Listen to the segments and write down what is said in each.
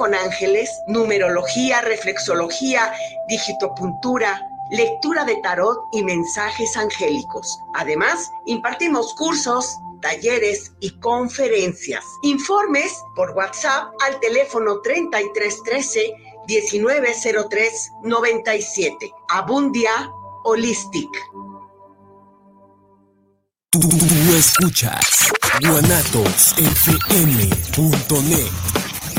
con ángeles, numerología, reflexología, digitopuntura, lectura de tarot y mensajes angélicos. Además, impartimos cursos, talleres y conferencias. Informes por WhatsApp al teléfono 3313 1903 97. Abundia Holistic. Tú, escuchas guanatosfm.net,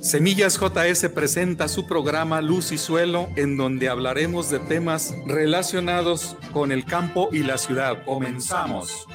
Semillas JS presenta su programa Luz y Suelo, en donde hablaremos de temas relacionados con el campo y la ciudad. Comenzamos.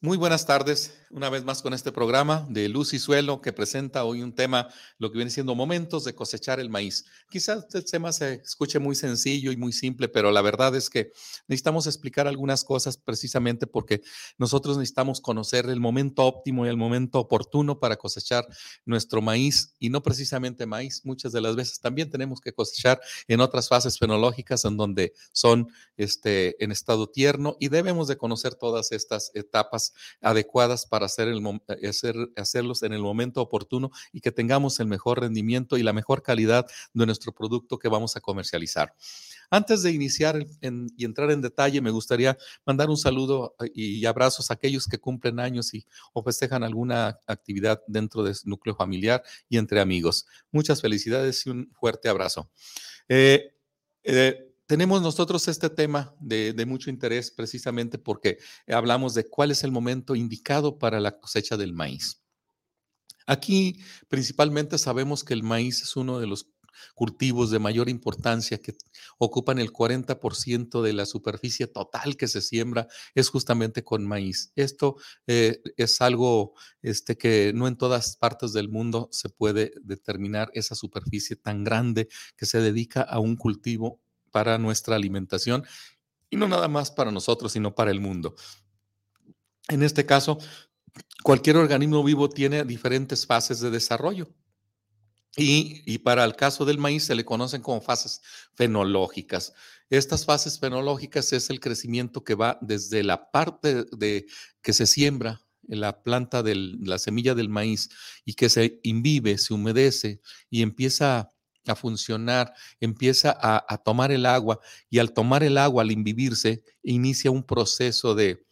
Muy buenas tardes una vez más con este programa de Luz y Suelo que presenta hoy un tema, lo que viene siendo momentos de cosechar el maíz. Quizás el tema se escuche muy sencillo y muy simple, pero la verdad es que necesitamos explicar algunas cosas precisamente porque nosotros necesitamos conocer el momento óptimo y el momento oportuno para cosechar nuestro maíz y no precisamente maíz. Muchas de las veces también tenemos que cosechar en otras fases fenológicas en donde son este, en estado tierno y debemos de conocer todas estas etapas adecuadas para eh, hacer, hacerlos en el momento oportuno y que tengamos el mejor rendimiento y la mejor calidad de nuestro producto que vamos a comercializar. Antes de iniciar y entrar en detalle, me gustaría mandar un saludo eh, y abrazos a aquellos que cumplen años y o festejan alguna actividad dentro de su núcleo familiar y entre amigos. Muchas felicidades y un fuerte abrazo. Eh, tenemos nosotros este tema de, mucho interés precisamente porque hablamos de cuál es el momento indicado para la cosecha del maíz. Aquí principalmente sabemos que el maíz es uno de los cultivos de mayor importancia que ocupan el 40% de la superficie total que se siembra es justamente con maíz. Esto eh, es algo este, que no en todas partes del mundo se puede determinar esa superficie tan grande que se dedica a un cultivo para nuestra alimentación y no nada más para nosotros, sino para el mundo. En este caso, cualquier organismo vivo tiene diferentes fases de desarrollo. Y, para el caso del maíz se le conocen como fases fenológicas. Estas fases fenológicas es el crecimiento que va desde la parte de que se siembra en la planta de la semilla del maíz y que se imbibe, se humedece y empieza a funcionar, empieza a, tomar el agua y al tomar el agua, al imbivirse, inicia un proceso de,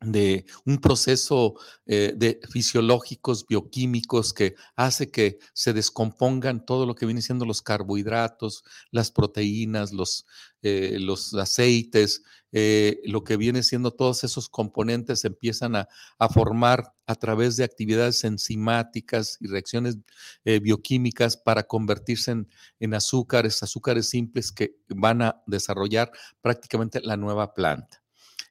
de un proceso eh, de fisiológicos, bioquímicos que hace que se descompongan todo lo que viene siendo los carbohidratos, las proteínas, los, eh, los aceites, eh, lo que viene siendo todos esos componentes empiezan a, formar a través de actividades enzimáticas y reacciones bioquímicas para convertirse en, en azúcares, azúcares simples que van a desarrollar prácticamente la nueva planta.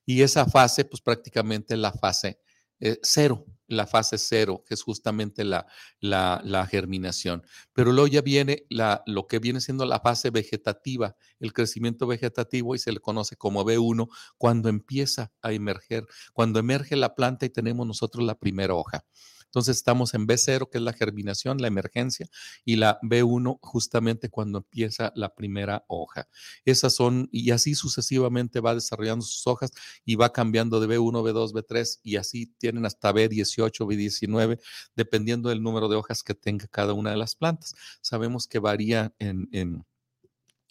Y esa fase, pues prácticamente la fase eh, cero, la fase cero, que es justamente la, la, germinación. Pero luego ya viene la, lo que viene siendo la fase vegetativa, el crecimiento vegetativo, y se le conoce como B1, cuando empieza a emerger, cuando emerge la planta y tenemos nosotros la primera hoja. Entonces estamos en B0, que es la germinación, la emergencia, y la B1 justamente cuando empieza la primera hoja. Esas son, y así sucesivamente va desarrollando sus hojas y va cambiando de B1, B2, B3, y así tienen hasta B18, B19, dependiendo del número de hojas que tenga cada una de las plantas. Sabemos que varía en, en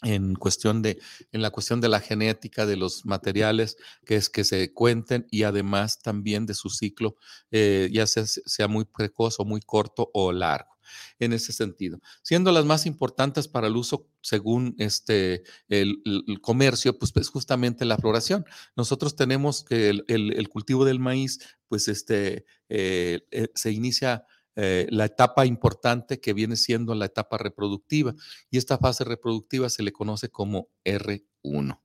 en cuestión de, en la cuestión de la genética de los materiales, que es que se cuenten y además también de su ciclo, eh, ya sea, sea muy precoz o muy corto o largo en ese sentido. Siendo las más importantes para el uso según este, el, comercio, pues es justamente la floración. Nosotros tenemos que el, cultivo del maíz, pues este, eh, eh, se inicia eh, la etapa importante que viene siendo la etapa reproductiva. Y esta fase reproductiva se le conoce como R1.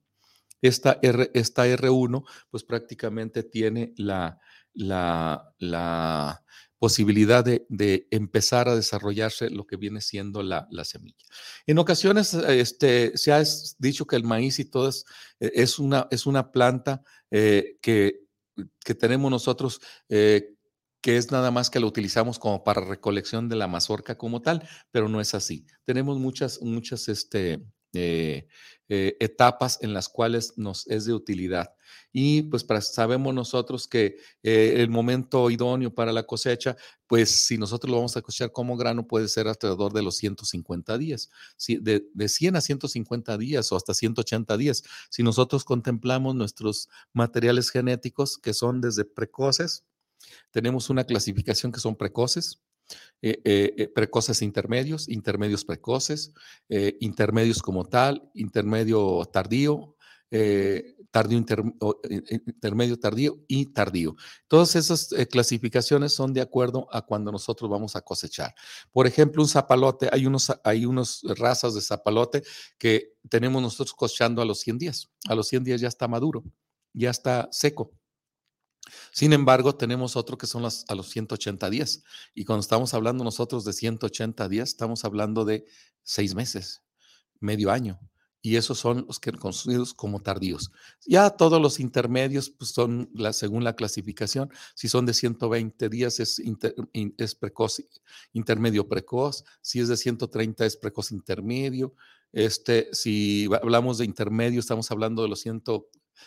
Esta, R, esta R1, pues prácticamente tiene la, la, la posibilidad de, empezar a desarrollarse lo que viene siendo la, semilla. En ocasiones este, se ha dicho que el maíz y todo es, e, una, es una planta eh, que, que, tenemos nosotros eh, que es nada más que lo utilizamos como para recolección de la mazorca como tal, pero no es así. Tenemos muchas, muchas este, eh, eh, etapas en las cuales nos es de utilidad. Y pues para, sabemos nosotros que eh, el momento idóneo para la cosecha, pues si nosotros lo vamos a cosechar como grano, puede ser alrededor de los 150 días, de, de 100 a 150 días o hasta 180 días. Si nosotros contemplamos nuestros materiales genéticos, que son desde precoces, tenemos una clasificación que son precoces, eh, eh, eh, precoces intermedios, intermedios precoces, intermedios como tal, intermedio tardío, tardío intermedio tardío y tardío. Todas esas clasificaciones son de acuerdo a cuando nosotros vamos a cosechar. Por ejemplo, un zapalote, hay unos, hay unos razas de zapalote que tenemos nosotros cosechando a los 100 días. A los 100 días ya está maduro, ya está seco. Sin embargo, tenemos otro que son las, a los 180 días. Y cuando estamos hablando nosotros de 180 días, estamos hablando de seis meses, medio año. Y esos son los que conocidos como tardíos. Ya todos los intermedios pues son según la clasificación. Si son de 120 días es, precoz, intermedio precoz. Si es de 130 es precoz intermedio. Este, si hablamos de intermedio, estamos hablando de los 100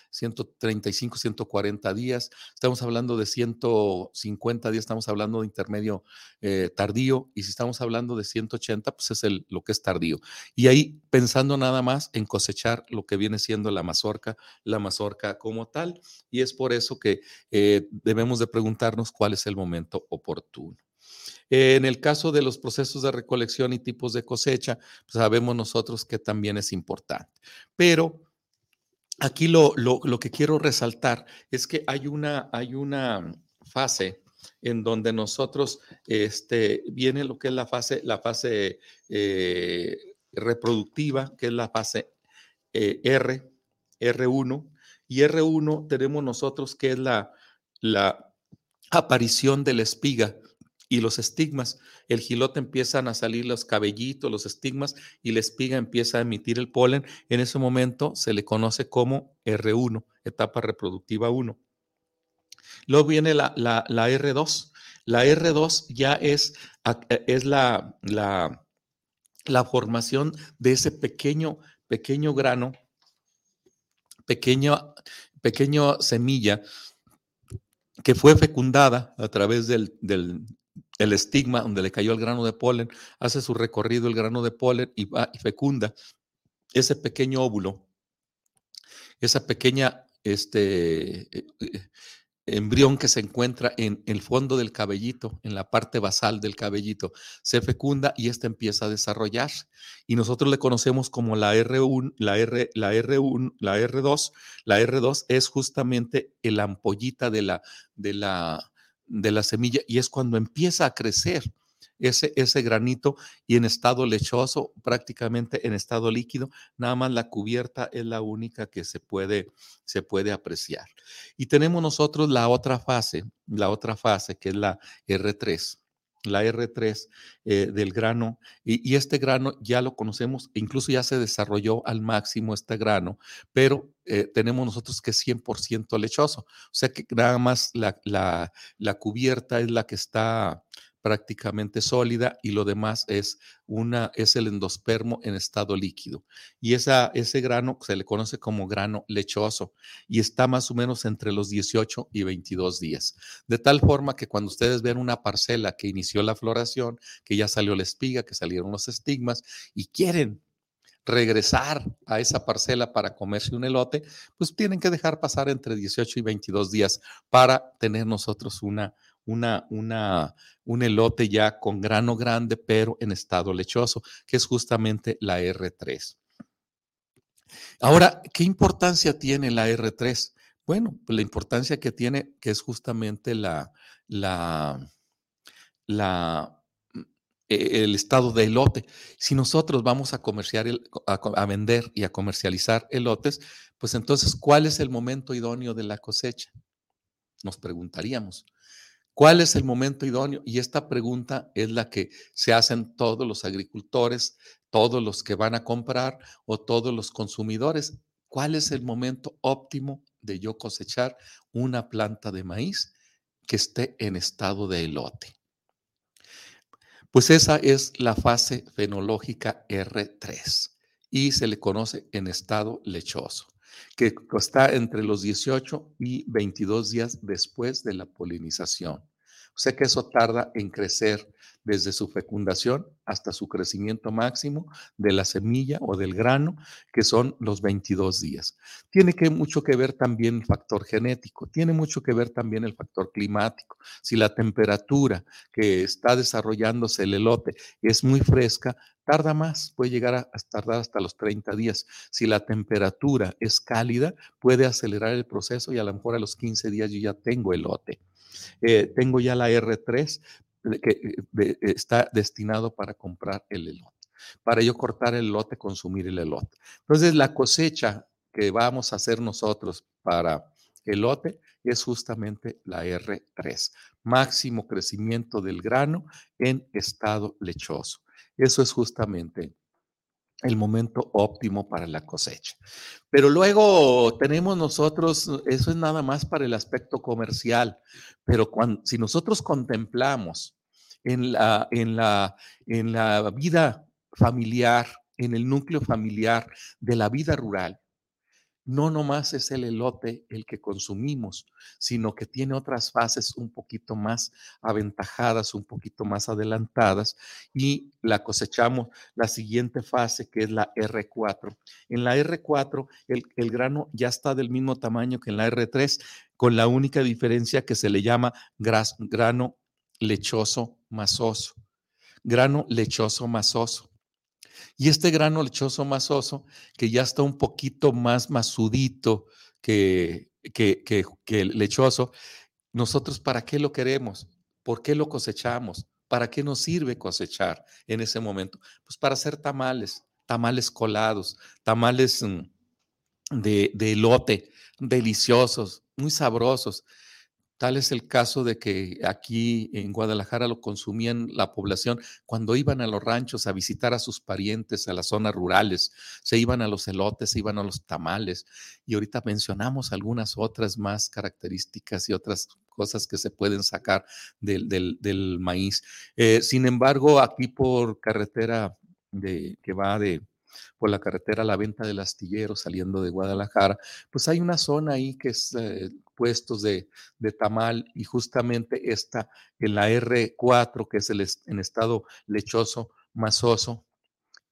135, 140 días, estamos hablando de 150 días, estamos hablando de intermedio eh, tardío, y si estamos hablando de 180, pues es lo que es tardío. Y ahí pensando nada más en cosechar lo que viene siendo la mazorca, la mazorca como tal, y es por eso que eh, debemos de preguntarnos cuál es el momento oportuno. En el caso de los procesos de recolección y tipos de cosecha, pues sabemos nosotros que también es importante. Pero Aquí lo, que quiero resaltar es que hay una, hay una fase en donde nosotros, este, viene lo que es la fase, la fase eh, reproductiva, que es la fase eh, R, R1, y R1 tenemos nosotros que es la, la aparición de la espiga y los estigmas. El gilote empiezan a salir los cabellitos, los estigmas y la espiga empieza a emitir el polen. En ese momento se le conoce como R1, etapa reproductiva 1. Luego viene la, la, R2. La R2 ya es, e, es la, la, la formación de ese pequeño, pequeño grano, pequeño, pequeño semilla que fue fecundada a través del, el estigma donde le cayó el grano de polen, hace su recorrido el grano de polen y va y fecunda ese pequeño óvulo, esa pequeña este, eh, eh, embrión que se encuentra en el fondo del cabellito, en la parte basal del cabellito, se fecunda y éste empieza a desarrollarse. Y nosotros le conocemos como la R1, la R, la R1, la R2. La R2 es justamente el ampollita de la, de la, de la semilla y es cuando empieza a crecer ese, ese granito y en estado lechoso, prácticamente en estado líquido, nada más la cubierta es la única que se puede, se puede apreciar. Y tenemos nosotros la otra fase, la otra fase que es la R3 la R3 eh, del grano, y, este grano ya lo conocemos, incluso ya se desarrolló al máximo este grano, pero eh, tenemos nosotros que es 100% lechoso, o sea que nada más la, la, la cubierta es la que está prácticamente sólida y lo demás es, una, es el endospermo en estado líquido. Y esa, ese grano se le conoce como grano lechoso y está más o menos entre los 18 y 22 días. De tal forma que cuando ustedes ven una parcela que inició la floración, que ya salió la espiga, que salieron los estigmas y quieren regresar a esa parcela para comerse un elote, pues tienen que dejar pasar entre 18 y 22 días para tener nosotros una, una, una, un elote ya con grano grande, pero en estado lechoso, que es justamente la R3. Ahora, ¿qué importancia tiene la R3? Bueno, pues la importancia que tiene, que es justamente la, la, la, mm, e, el estado de elote. Si nosotros vamos a comerciar, a, a, vender y a comercializar elotes, pues entonces, ¿cuál es el momento idóneo de la cosecha? Nos preguntaríamos. ¿Cuál es el momento idóneo? Y esta pregunta es la que se hacen todos los agricultores, todos los que van a comprar o todos los consumidores. ¿Cuál es el momento óptimo de yo cosechar una planta de maíz que esté en estado de elote? Pues esa es la fase fenológica R3 y se le conoce en estado lechoso, que está entre los 18 y 22 días después de la polinización. Sea que eso tarda en crecer desde su fecundación hasta su crecimiento máximo de la semilla o del grano, que son los 22 días. Tiene mucho que ver también el factor genético, tiene mucho que ver también el factor climático. Si la temperatura que está desarrollándose el elote es muy fresca, tarda más, puede llegar a, tardar hasta los 30 días. Si la temperatura es cálida, puede acelerar el proceso y a lo mejor a los 15 días yo ya tengo elote. Eh, tengo ya la R3 que eh, está destinado para comprar el elote, para yo cortar el elote, consumir el elote. Entonces, la cosecha que vamos a hacer nosotros para elote es justamente la R3, máximo crecimiento del grano en estado lechoso. Eso es justamente el momento óptimo para la cosecha. Pero luego tenemos nosotros, eso es nada más para el aspecto comercial, pero cuando, si nosotros contemplamos en la, en, la, en la vida familiar, en el núcleo familiar de la vida rural, no nomás es el elote el que consumimos, sino que tiene otras fases un poquito más aventajadas, un poquito más adelantadas y la cosechamos la siguiente fase que es la R4. En la R4 el, el grano ya está del mismo tamaño que en la R3, con la única diferencia que se le llama grano lechoso masoso. Grano lechoso masoso. Y este grano lechoso masoso, que ya está un poquito más masudito que, que, que, lechoso, nosotros para qué lo queremos? ¿Por qué lo cosechamos? ¿Para qué nos sirve cosechar en ese momento? Pues para hacer tamales, tamales colados, tamales mm, de, de elote, deliciosos, muy sabrosos. Tal es el caso de que aquí en Guadalajara lo consumían la población cuando iban a los ranchos a visitar a sus parientes a las zonas rurales, se iban a los elotes, se iban a los tamales y ahorita mencionamos algunas otras más características y otras cosas que se pueden sacar del, maíz. Eh, sin embargo, aquí por carretera de, que va de, por la carretera La Venta del Astillero saliendo de Guadalajara, pues hay una zona ahí que es eh, puestos de, tamal y justamente esta en la R4, que es el en estado lechoso, masoso,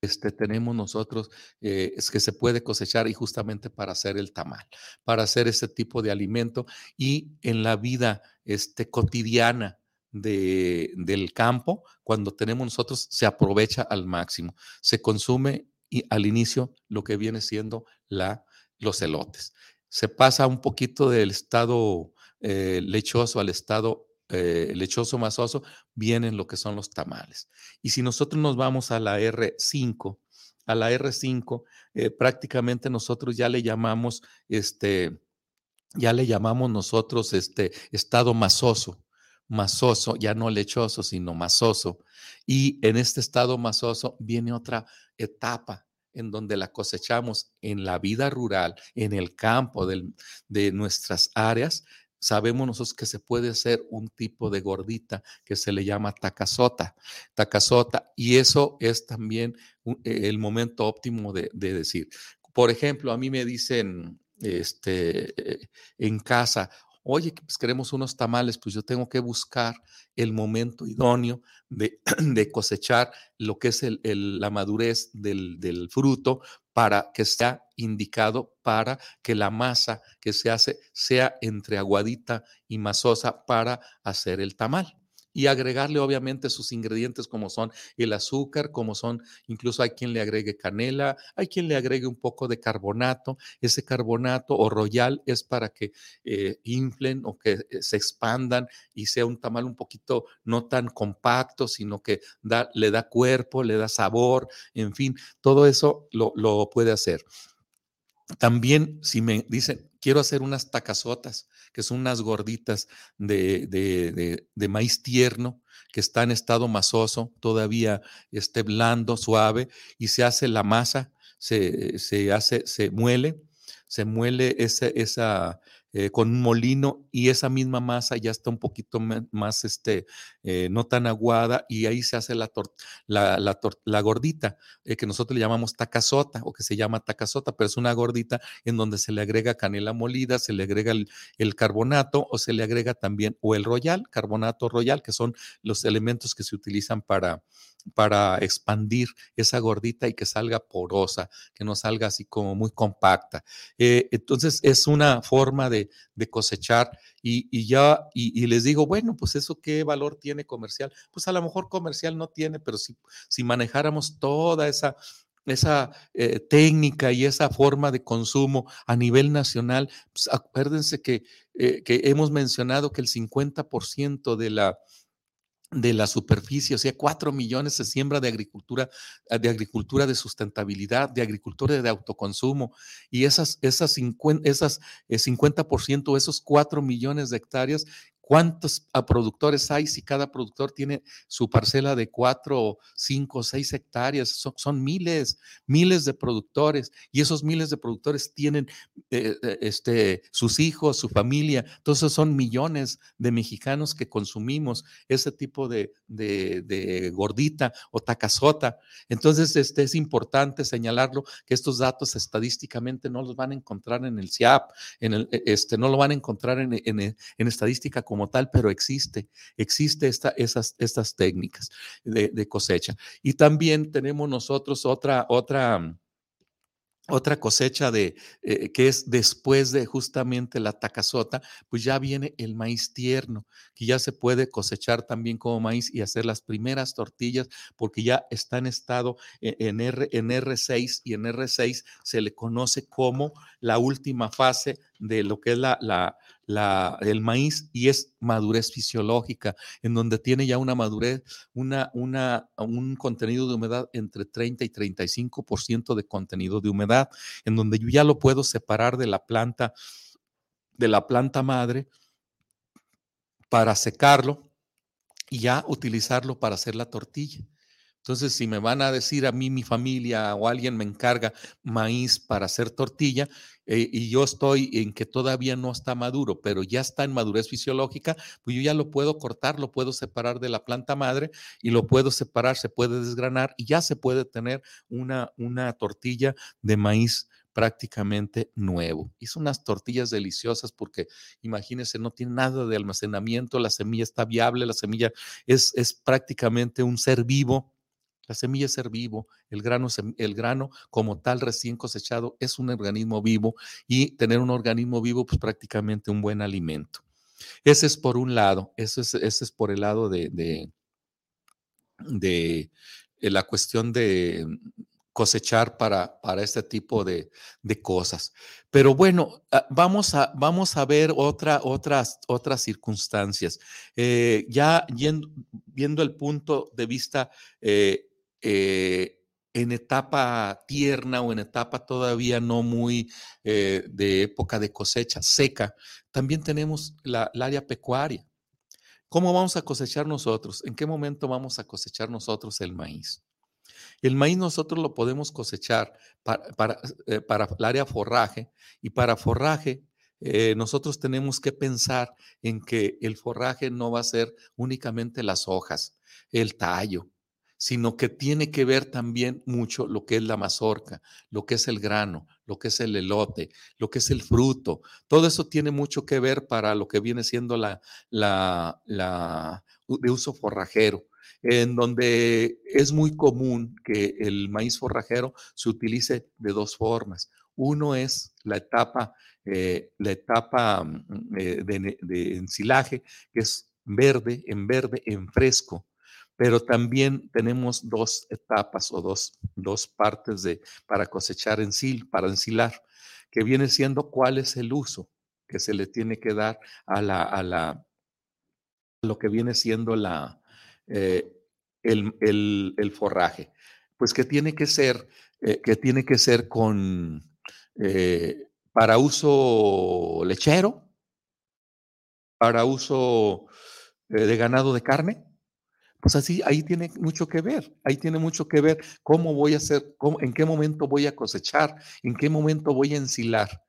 este, tenemos nosotros, eh, es que se puede cosechar y justamente para hacer el tamal, para hacer ese tipo de alimento y en la vida este, cotidiana de, del campo, cuando tenemos nosotros, se aprovecha al máximo, se consume y al inicio lo que viene siendo la, los elotes. Se pasa un poquito del estado eh, lechoso al estado eh, lechoso masoso, vienen lo que son los tamales. Y si nosotros nos vamos a la R5, a la R5, eh, prácticamente nosotros ya le llamamos, este, ya le llamamos nosotros este estado masoso, masoso, ya no lechoso, sino masoso. Y en este estado masoso viene otra etapa en donde la cosechamos en la vida rural, en el campo de nuestras áreas, sabemos nosotros que se puede hacer un tipo de gordita que se le llama tacazota, tacazota, y eso es también e, el momento óptimo de, de decir. Por ejemplo, a mí me dicen este, en casa, oye, pues queremos unos tamales, pues yo tengo que buscar el momento idóneo de, cosechar lo que es la madurez del, del, fruto para que sea indicado para que la masa que se hace sea entre aguadita y masosa para hacer el tamal y agregarle obviamente sus ingredientes como son el azúcar, como son, incluso hay quien le agregue canela, hay quien le agregue un poco de carbonato. Ese carbonato o royal es para que eh, inflen o que eh, se expandan y sea un tamal un poquito no tan compacto, sino que da, le da cuerpo, le da sabor, en fin, todo eso lo, puede hacer. También si me dicen, quiero hacer unas tacazotas, que son unas gorditas de, de, maíz tierno, que está en estado masoso, todavía esté blando, suave, y se hace la masa, se, se hace, se muele, se muele esa, esa, eh, con un molino y esa misma masa ya está un poquito más, este, eh, no tan aguada y ahí se hace la, la, la, gordita, eh, que nosotros le llamamos tacazota o que se llama tacazota, pero es una gordita en donde se le agrega canela molida, se le agrega el, el carbonato o se le agrega también, o el royal, carbonato royal, que son los elementos que se utilizan para, para expandir esa gordita y que salga porosa, que no salga así como muy compacta. Eh, entonces es una forma de, cosechar y, ya, y, les digo, bueno, pues eso qué valor tiene comercial. Pues a lo mejor comercial no tiene, pero si, si manejáramos toda esa esa eh, técnica y esa forma de consumo a nivel nacional, pues acuérdense que, eh, que hemos mencionado que el 50% de la, de la superficie, o sea, cuatro millones se siembra de agricultura, ah, de agricultura de sustentabilidad, de agricultura de autoconsumo, y esas, esas, 50, esas 50%, eh, esos cuatro millones de hectáreas ¿Cuántos ah, productores hay si cada productor tiene su parcela de cuatro, cinco, seis hectáreas? Son, miles, miles de productores y esos miles de productores tienen eh, eh, este, sus hijos, su familia. Entonces son millones de mexicanos que consumimos ese tipo de, de, gordita o tacazota. Entonces este, es importante señalarlo que estos datos estadísticamente no los van a encontrar en el CIAP, en el, e, este, no lo van a encontrar en, en, estadística como tal, pero existe, existe esta, esas, estas técnicas de, cosecha. Y también tenemos nosotros otra, otra, otra cosecha de eh, que es después de justamente la tacazota, pues ya viene el maíz tierno, que ya se puede cosechar también como maíz y hacer las primeras tortillas, porque ya está en estado e, en, R, en R6 y en R6 se le conoce como la última fase de lo que es la, la, la, el maíz y es madurez fisiológica, en donde tiene ya una madurez, una, una, un contenido de humedad entre 30 y 35% de contenido de humedad, en donde yo ya lo puedo separar de la planta, de la planta madre para secarlo y ya utilizarlo para hacer la tortilla. Entonces, si me van a decir a mí, mi familia o alguien me encarga maíz para hacer tortilla eh, y yo estoy en que todavía no está maduro, pero ya está en madurez fisiológica, pues yo ya lo puedo cortar, lo puedo separar de la planta madre y lo puedo separar, se puede desgranar y ya se puede tener una, una tortilla de maíz prácticamente nuevo. Hizo unas tortillas deliciosas porque imagínense, no tiene nada de almacenamiento, la semilla está viable, la semilla es, es prácticamente un ser vivo la semilla es ser vivo, el grano, el grano como tal recién cosechado es un organismo vivo y tener un organismo vivo pues prácticamente un buen alimento. Ese es por un lado, eso es, ese es por el lado de, de, eh, la cuestión de cosechar para, para este tipo de, cosas. Pero bueno, ah, vamos a, vamos a ver otra, otras, otras circunstancias. Eh, ya viendo el punto de vista eh, eh, en etapa tierna o en etapa todavía no muy eh, de época de cosecha seca, también tenemos la, área pecuaria. ¿Cómo vamos a cosechar nosotros? ¿En qué momento vamos a cosechar nosotros el maíz? El maíz nosotros lo podemos cosechar para, para, eh, el área forraje y para forraje nosotros tenemos que pensar en que el forraje no va a ser únicamente las hojas, el tallo, sino que tiene que ver también mucho lo que es la mazorca, lo que es el grano, lo que es el elote, lo que es el fruto. Todo eso tiene mucho que ver para lo que viene siendo la, la, la de uso forrajero, en donde es muy común que el maíz forrajero se utilice de dos formas. Uno es la etapa, eh, la etapa mm, eh, de, de ensilaje, que es verde, en verde, en fresco pero también tenemos dos etapas o dos, dos partes de, para cosechar ensil, para ensilar, que viene siendo cuál es el uso que se le tiene que dar a la, a la lo que viene siendo la, eh, el, el, forraje. Pues que tiene que ser, eh, que tiene que ser con, eh, para uso lechero, para uso eh, de ganado de carne, pues así, ahí tiene mucho que ver, ahí tiene mucho que ver cómo voy a hacer, cómo, en qué momento voy a cosechar, en qué momento voy a ensilar,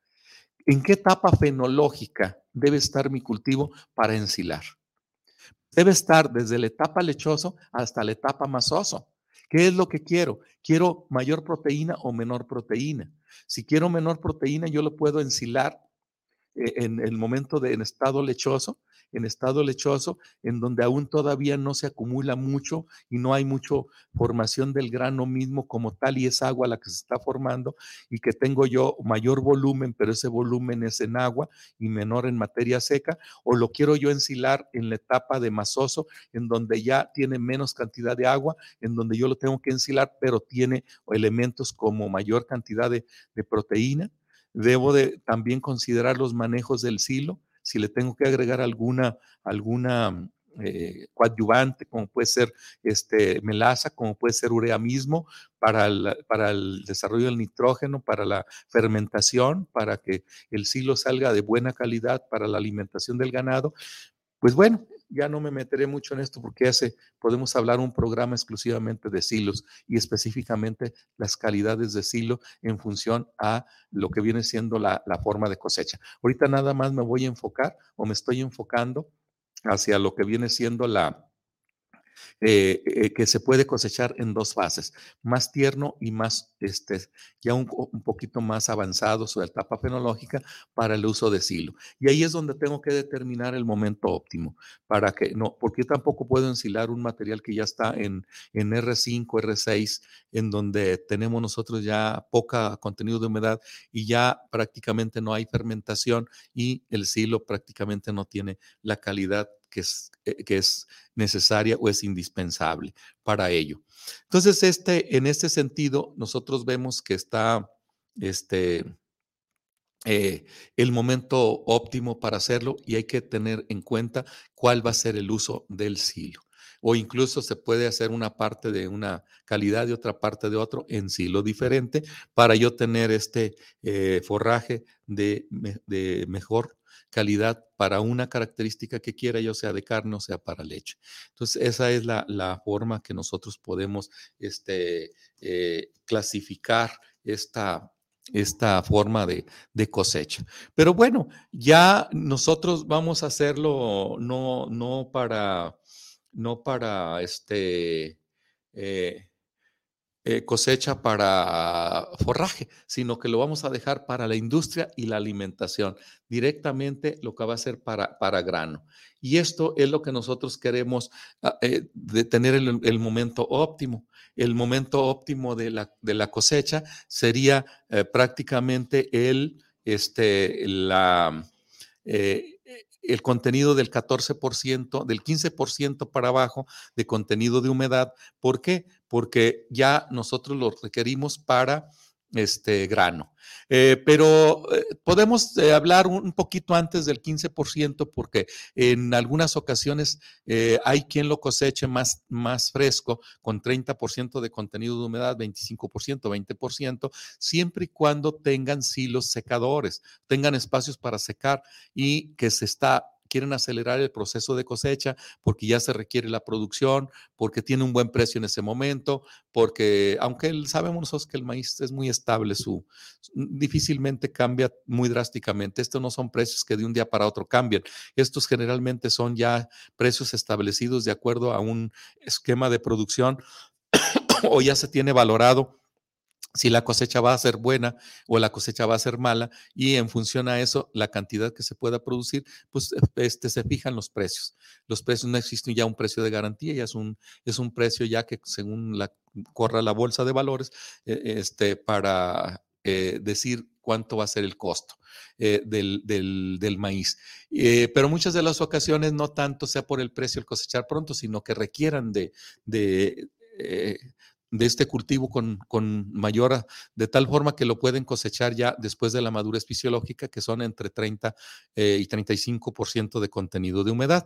en qué etapa fenológica debe estar mi cultivo para ensilar. Debe estar desde la etapa lechoso hasta la etapa masoso. ¿Qué es lo que quiero? Quiero mayor proteína o menor proteína. Si quiero menor proteína, yo lo puedo ensilar en el momento de en estado lechoso en estado lechoso, en donde aún todavía no se acumula mucho y no hay mucho formación del grano mismo como tal y es agua la que se está formando y que tengo yo mayor volumen, pero ese volumen es en agua y menor en materia seca, o lo quiero yo ensilar en la etapa de masoso, en donde ya tiene menos cantidad de agua, en donde yo lo tengo que ensilar, pero tiene elementos como mayor cantidad de, de proteína. Debo de también considerar los manejos del silo, si le tengo que agregar alguna, alguna eh, coadyuvante, como puede ser este, melaza, como puede ser urea mismo, para el, para el desarrollo del nitrógeno, para la fermentación, para que el silo salga de buena calidad para la alimentación del ganado. Pues bueno, ya no me meteré mucho en esto porque hace, podemos hablar un programa exclusivamente de silos y específicamente las calidades de silo en función a lo que viene siendo la, la forma de cosecha. Ahorita nada más me voy a enfocar o me estoy enfocando hacia lo que viene siendo la, eh, eh, que se puede cosechar en dos fases, más tierno y más, este, ya un, un, poquito más avanzado su etapa fenológica para el uso de silo. Y ahí es donde tengo que determinar el momento óptimo, para que no, porque tampoco puedo ensilar un material que ya está en, en R5, R6, en donde tenemos nosotros ya poca contenido de humedad y ya prácticamente no hay fermentación y el silo prácticamente no tiene la calidad que es, eh, que es necesaria o es indispensable para ello. Entonces, este, en este sentido, nosotros vemos que está este, eh, el momento óptimo para hacerlo y hay que tener en cuenta cuál va a ser el uso del silo. O incluso se puede hacer una parte de una calidad y otra parte de otro en silo diferente para yo tener este eh, forraje de, de mejor calidad para una característica que quiera, ya sea de carne o sea para leche. Entonces, esa es la, la forma que nosotros podemos este, eh, clasificar esta, esta forma de, cosecha. Pero bueno, ya nosotros vamos a hacerlo no, no para, no para este, eh, eh, cosecha para forraje, sino que lo vamos a dejar para la industria y la alimentación, directamente lo que va a ser para, para grano. Y esto es lo que nosotros queremos ah, eh, tener el, momento óptimo. El momento óptimo de la, de la cosecha sería eh, prácticamente el, este, la, el contenido del 14%, del 15% para abajo de contenido de humedad. ¿Por qué? Porque ya nosotros lo requerimos para este grano. Eh, pero eh, podemos eh, hablar un, poquito antes del 15% porque en algunas ocasiones hay quien lo coseche más, más fresco con 30% de contenido de humedad, 25%, 20%, siempre y cuando tengan silos secadores, tengan espacios para secar y que se está quieren acelerar el proceso de cosecha porque ya se requiere la producción, porque tiene un buen precio en ese momento, porque aunque sabemos que el maíz es muy estable, su, difícilmente cambia muy drásticamente. Estos no son precios que de un día para otro cambian. Estos generalmente son ya precios establecidos de acuerdo a un esquema de producción o ya se tiene valorado si la cosecha va a ser buena o la cosecha va a ser mala y en función a eso, la cantidad que se pueda producir, pues este, se fijan los precios. Los precios no existen ya un precio de garantía, ya es un, es un precio ya que según la corra la bolsa de valores, eh, este, para eh, decir cuánto va a ser el costo eh, del, del, maíz. Eh, pero muchas de las ocasiones no tanto sea por el precio el cosechar pronto, sino que requieran de, de eh, de este cultivo con, con, mayor, de tal forma que lo pueden cosechar ya después de la madurez fisiológica, que son entre 30 eh, y 35% de contenido de humedad.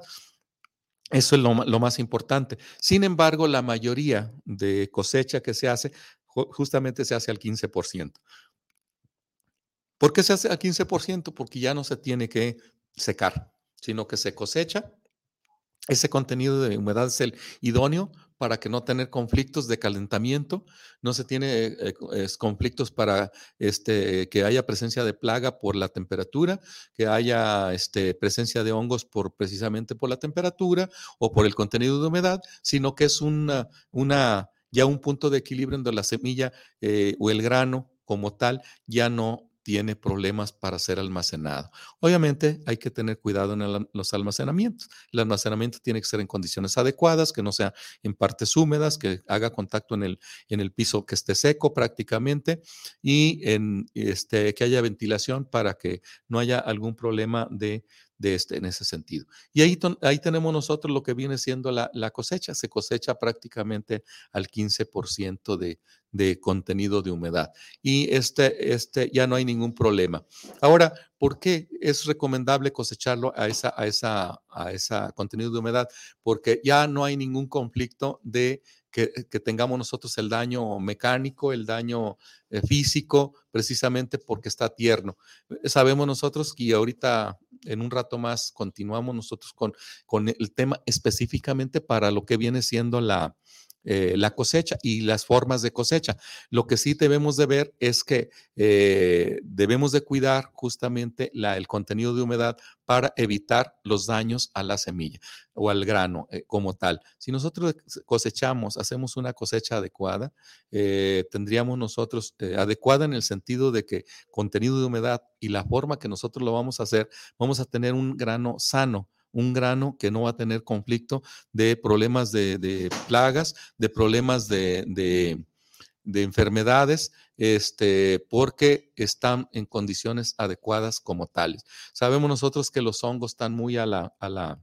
Eso es lo, lo, más importante. Sin embargo, la mayoría de cosecha que se hace justamente se hace al 15%. ¿Por qué se hace a 15%? Porque ya no se tiene que secar, sino que se cosecha. Ese contenido de humedad es el idóneo para que no tener conflictos de calentamiento, no se tiene eh, conflictos para este, que haya presencia de plaga por la temperatura, que haya este, presencia de hongos por precisamente por la temperatura o por el contenido de humedad, sino que es una, una ya un punto de equilibrio donde la semilla eh, o el grano como tal ya no tiene problemas para ser almacenado. Obviamente hay que tener cuidado en los almacenamientos. El almacenamiento tiene que ser en condiciones adecuadas, que no sea en partes húmedas, que haga contacto en el, en el piso que esté seco prácticamente y en este, que haya ventilación para que no haya algún problema de, de este, en ese sentido. Y ahí, ahí tenemos nosotros lo que viene siendo la, la cosecha. Se cosecha prácticamente al 15% de, de contenido de humedad. Y este, este ya no hay ningún problema. Ahora, ¿por qué es recomendable cosecharlo a esa, a esa, a esa contenido de humedad? Porque ya no hay ningún conflicto de que, tengamos nosotros el daño mecánico, el daño eh, físico, precisamente porque está tierno. Sabemos nosotros que ahorita en un rato más continuamos nosotros con, con el tema específicamente para lo que viene siendo la, eh, la cosecha y las formas de cosecha. Lo que sí debemos de ver es que eh, debemos de cuidar justamente la, el contenido de humedad para evitar los daños a la semilla o al grano eh, como tal. Si nosotros cosechamos, hacemos una cosecha adecuada, tendríamos nosotros adecuada en el sentido de que contenido de humedad y la forma que nosotros lo vamos a hacer, vamos a tener un grano sano un grano que no va a tener conflicto de problemas de, plagas, de problemas de, enfermedades, este, porque están en condiciones adecuadas como tales. Sabemos nosotros que los hongos están muy a la, a la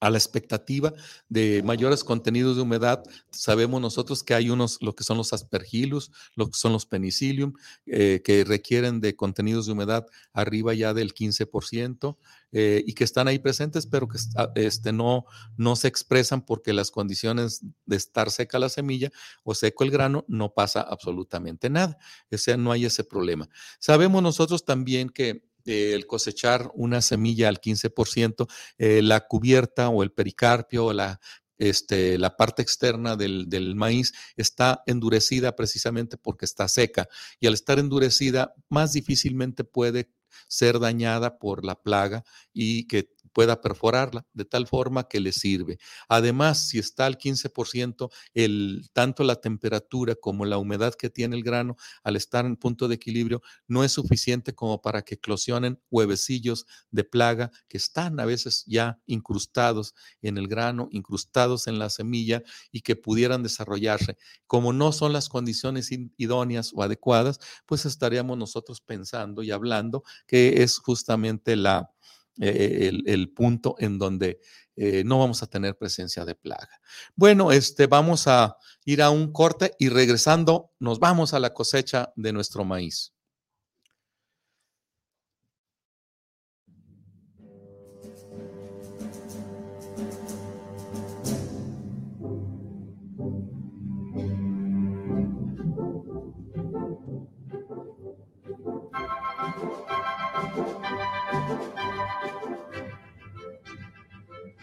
a la expectativa de mayores contenidos de humedad. Sabemos nosotros que hay unos, lo que son los aspergillus, lo que son los penicillium, eh, que requieren de contenidos de humedad arriba ya del 15%. Eh, y que están ahí presentes, pero que este, no, no se expresan porque las condiciones de estar seca la semilla o seco el grano no pasa absolutamente nada. Ese, no hay ese problema. Sabemos nosotros también que el cosechar una semilla al 15%, eh, la cubierta o el pericarpio o la, este, la parte externa del, del, maíz está endurecida precisamente porque está seca. Y al estar endurecida más difícilmente puede ser dañada por la plaga y que pueda perforarla de tal forma que le sirve. Además, si está al 15%, el, tanto la temperatura como la humedad que tiene el grano, al estar en punto de equilibrio, no es suficiente como para que eclosionen huevecillos de plaga que están a veces ya incrustados en el grano, incrustados en la semilla y que pudieran desarrollarse. Como no son las condiciones idóneas o adecuadas, pues estaríamos nosotros pensando y hablando que es justamente la eh, el, punto en donde eh, no vamos a tener presencia de plaga. Bueno, este, vamos a ir a un corte y regresando nos vamos a la cosecha de nuestro maíz.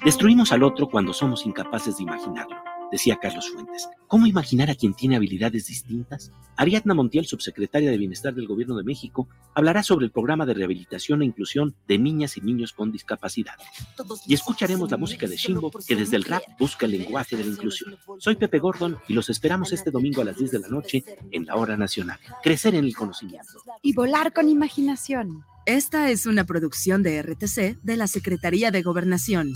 Destruimos al otro cuando somos incapaces de imaginarlo, decía Carlos Fuentes. ¿Cómo imaginar a quien tiene habilidades distintas? Ariadna Montiel, subsecretaria de Bienestar del Gobierno de México, hablará sobre el programa de rehabilitación e inclusión de niñas y niños con discapacidad. Y escucharemos la música de Shimbo, que desde el rap busca el lenguaje de la inclusión. Soy Pepe Gordon y los esperamos este domingo a las 10 de la noche en la Hora Nacional. Crecer en el conocimiento. Y volar con imaginación. Esta es una producción de RTC de la Secretaría de Gobernación.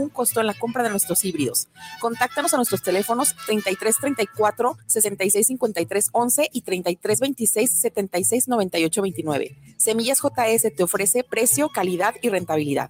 ningún costo en la compra de nuestros híbridos. Contáctanos a nuestros teléfonos 3334 6653 11 y 3326 76 98 29. Semillas JS te ofrece precio, calidad y rentabilidad.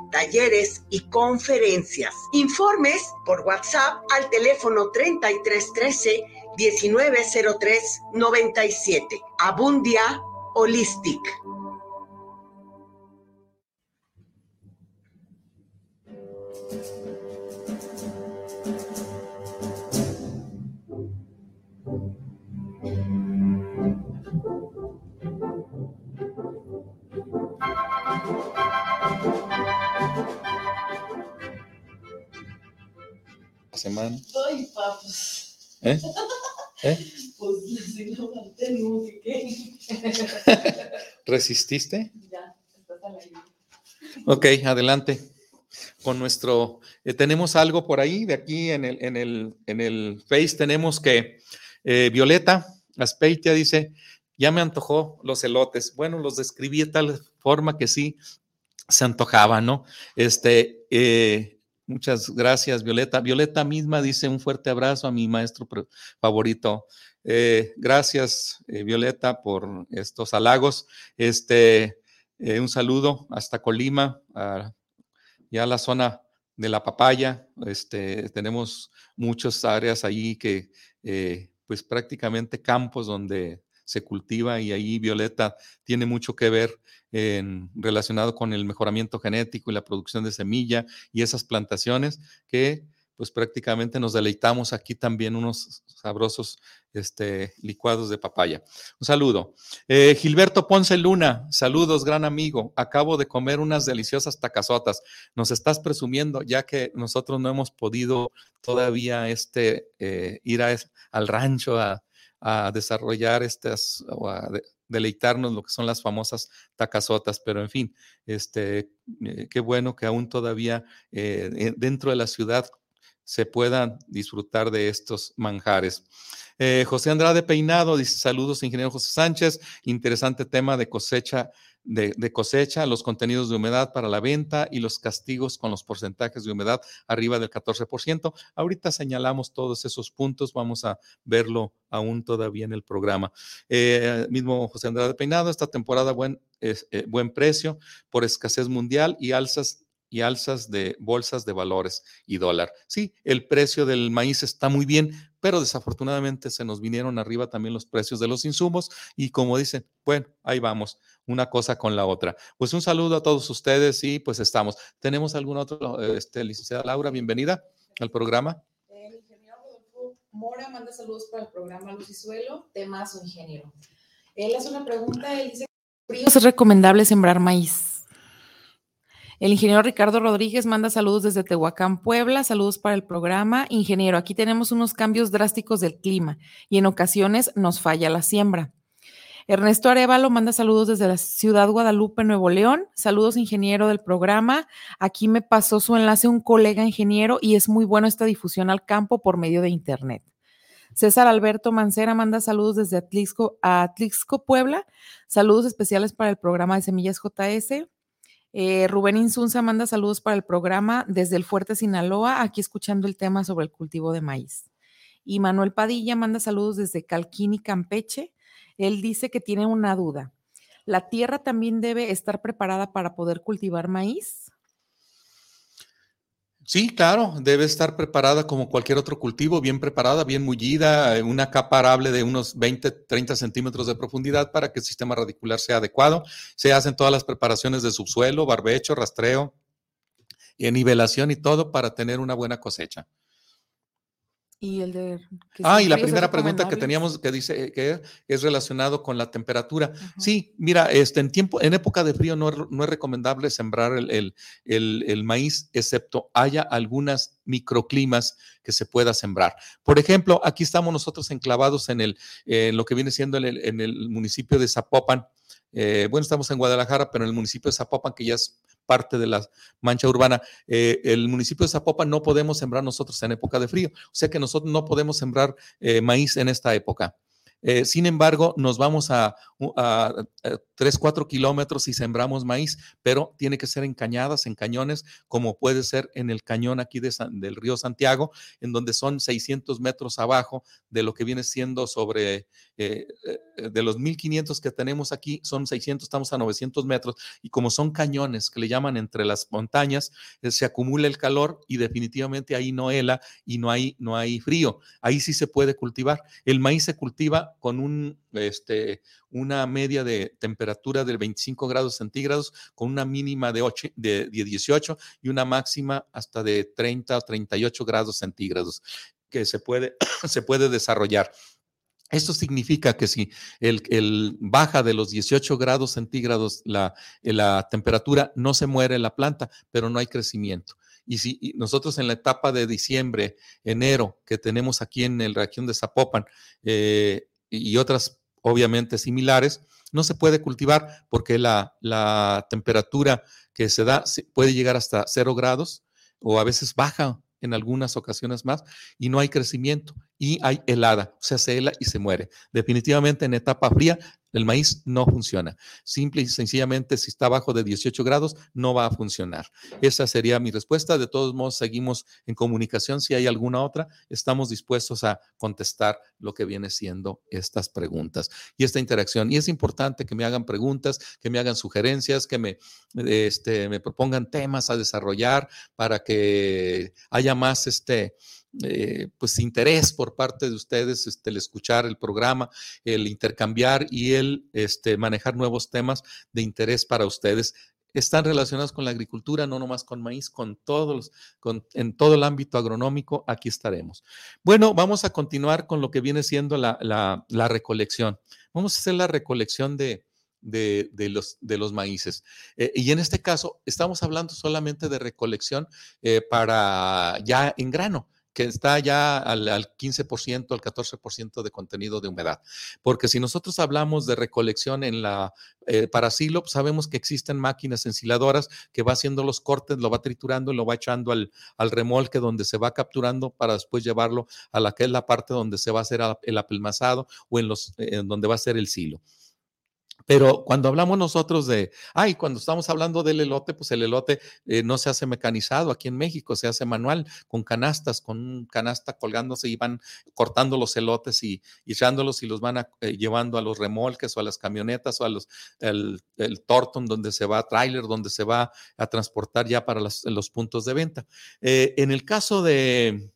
talleres y conferencias. Informes por WhatsApp al teléfono 3313 1903 97. Abundia Holistic. Semana. Ay, papas. ¿Eh? ¿Eh? Pues si no ¿qué? ¿Resististe? Ya, estás. Ok, adelante. Con nuestro, eh, tenemos algo por ahí, de aquí en el, en el, en el Face tenemos que eh, Violeta Aspeitia dice, ya me antojó los elotes. Bueno, los describí de tal forma que sí se antojaba, ¿no? Este, eh, Muchas gracias, Violeta. Violeta misma dice un fuerte abrazo a mi maestro favorito. Eh, gracias, eh, Violeta, por estos halagos. Este, eh, un saludo hasta Colima, ya la zona de la papaya. Este, tenemos muchas áreas ahí que, pues prácticamente campos donde se cultiva y ahí Violeta tiene mucho que ver en, relacionado con el mejoramiento genético y la producción de semilla y esas plantaciones que pues prácticamente nos deleitamos aquí también unos sabrosos este, licuados de papaya. Un saludo. Eh, Gilberto Ponce Luna, saludos, gran amigo. Acabo de comer unas deliciosas tacazotas. Nos estás presumiendo, ya que nosotros no hemos podido todavía este, eh, ir al rancho a, a desarrollar estas o a deleitarnos lo que son las famosas tacazotas, pero en fin, este, eh, qué bueno que aún todavía eh, dentro de la ciudad se puedan disfrutar de estos manjares. Eh, José Andrade Peinado dice saludos, ingeniero José Sánchez, interesante tema de cosecha de, cosecha, los contenidos de humedad para la venta y los castigos con los porcentajes de humedad arriba del 14%. Ahorita señalamos todos esos puntos, vamos a verlo aún todavía en el programa. Eh, mismo José Andrade Peinado, esta temporada buen, eh, buen precio por escasez mundial y alzas y alzas de bolsas de valores y dólar. Sí, el precio del maíz está muy bien, pero desafortunadamente se nos vinieron arriba también los precios de los insumos y como dicen, bueno, ahí vamos, una cosa con la otra. Pues un saludo a todos ustedes y pues estamos. ¿Tenemos algún otro, este, licenciada Laura, bienvenida al programa? Ingeniero Mora manda saludos para el programa Luz y Suelo, su ingeniero. Él hace una pregunta, él dice, ¿es recomendable sembrar maíz? El ingeniero Ricardo Rodríguez manda saludos desde Tehuacán, Puebla. Saludos para el programa. Ingeniero, aquí tenemos unos cambios drásticos del clima y en ocasiones nos falla la siembra. Ernesto Arevalo manda saludos desde la ciudad Guadalupe, Nuevo León. Saludos, ingeniero del programa. Aquí me pasó su enlace un colega ingeniero y es muy bueno esta difusión al campo por medio de internet. César Alberto Mancera manda saludos desde Atlixco, Atlixco, Puebla. Saludos especiales para el programa de Semillas JS. Eh, Rubén Insunza manda saludos para el programa desde el Fuerte Sinaloa, aquí escuchando el tema sobre el cultivo de maíz. Y Manuel Padilla manda saludos desde Calquini, Campeche. Él dice que tiene una duda. ¿La tierra también debe estar preparada para poder cultivar maíz? Sí, claro, debe estar preparada como cualquier otro cultivo, bien preparada, bien mullida, eh, una capa arable de unos 20, 30 centímetros de profundidad para que el sistema radicular sea adecuado. Se hacen todas las preparaciones de subsuelo, barbecho, rastreo, eh, nivelación y todo para tener una buena cosecha. Y el de... que Ah, y la primera pregunta que teníamos que dice eh, que es relacionado con la temperatura. Sí, mira, este, en tiempo, en época de frío no es, no es recomendable sembrar el, el- el- el maíz, excepto haya algunas microclimas que se pueda sembrar. Por ejemplo, aquí estamos nosotros enclavados en el, en lo que viene siendo en el, en el municipio de Zapopan. Eh, bueno, estamos en Guadalajara, pero en el municipio de Zapopan, que ya es parte de la mancha urbana, eh, el municipio de Zapopan no podemos sembrar nosotros en época de frío. O sea que nosotros no podemos sembrar eh, maíz en esta época. Eh, sin embargo, nos vamos a, a, 3, 4 kilómetros y sembramos maíz, pero tiene que ser en cañadas, en cañones, como puede ser en el cañón aquí de San- del río Santiago, en donde son 600 metros abajo de lo que viene siendo sobre, eh, eh, de los 1500 que tenemos aquí, son 600, estamos a 900 metros, y como son cañones que le llaman entre las montañas, se acumula el calor y definitivamente ahí no hela y no hay, no hay frío. Ahí sí se puede cultivar. El maíz se cultiva con un, este, una media de temperatura de 25 grados centígrados, con una mínima de, 8, de, de 18 y una máxima hasta de 30 o 38 grados centígrados que se puede, se puede desarrollar. Esto significa que si el, el baja de los 18 grados centígrados la, la temperatura, no se muere la planta, pero no hay crecimiento. Y si nosotros en la etapa de diciembre, enero, que tenemos aquí en la región de Zapopan eh, y otras obviamente similares, no se puede cultivar porque la, la temperatura que se da puede llegar hasta cero grados o a veces baja en algunas ocasiones más y no hay crecimiento y hay helada, o sea, se hela y se muere. Definitivamente en etapa fría el maíz no funciona. Simple y sencillamente, si está abajo de 18 grados, no va a funcionar. Esa sería mi respuesta. De todos modos, seguimos en comunicación. Si hay alguna otra, estamos dispuestos a contestar lo que viene siendo estas preguntas y esta interacción. Y es importante que me hagan preguntas, que me hagan sugerencias, que me, este, me propongan temas a desarrollar para que haya más este, eh, pues interés por parte de ustedes, este, el escuchar el programa, el intercambiar y el este, manejar nuevos temas de interés para ustedes. Están relacionados con la agricultura, no nomás con maíz, con todos, con, en todo el ámbito agronómico, aquí estaremos. Bueno, vamos a continuar con lo que viene siendo la, la- recolección. Vamos a hacer la recolección de, de, de los, de los maíces. Eh, y en este caso, estamos hablando solamente de recolección eh, para ya en grano que está ya al, al 15%, al 14% de contenido de humedad. Porque si nosotros hablamos de recolección en la, eh, para silo, pues sabemos que existen máquinas ensiladoras que va haciendo los cortes, lo va triturando y lo va echando al, al remolque donde se va capturando para después llevarlo a la que es la parte donde se va a hacer el apelmazado o en los, en donde va a ser el silo. Pero cuando hablamos nosotros de, ay, cuando estamos hablando del elote, pues el elote eh, no se hace mecanizado aquí en México, se hace manual, con canastas, con un canasta colgándose y van cortando los elotes y, y echándolos y los van eh, llevando a los remolques o a las camionetas o a los, el, el donde se va, tráiler donde se va a transportar ya para las- los puntos de venta. Eh, en el caso de,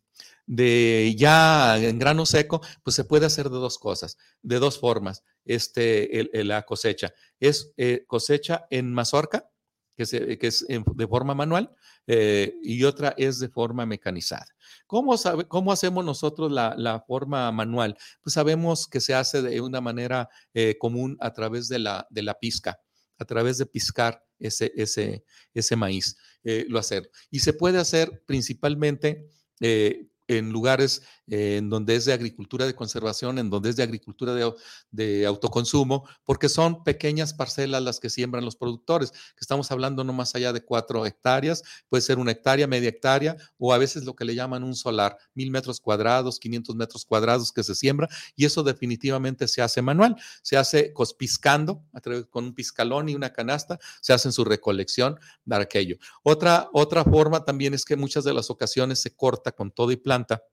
de ya en grano seco, pues se puede hacer de dos cosas, de dos formas, este, la cosecha. Es eh, cosecha en mazorca, que, se- que es de forma manual, eh, y otra es de forma mecanizada. ¿Cómo, sabe- cómo hacemos nosotros la, la forma manual? Pues sabemos que se hace de una manera eh, común a través de la, de la pizca, a través de piscar ese, ese, ese maíz, eh, lo hacer. Y se puede hacer principalmente eh, en lugares en donde es de agricultura de conservación, en donde es de agricultura de, au- de autoconsumo, porque son pequeñas parcelas las que siembran los productores, que estamos hablando no más allá de cuatro hectáreas, puede ser una hectárea, media hectárea, o a veces lo que le llaman un solar, mil metros cuadrados, 500 metros cuadrados que se siembra, y eso definitivamente se hace manual, se hace cospiscando, con un piscalón y una canasta, se hacen su recolección para aquello. Otra, otra forma también es que muchas de las ocasiones se corta con todo y planta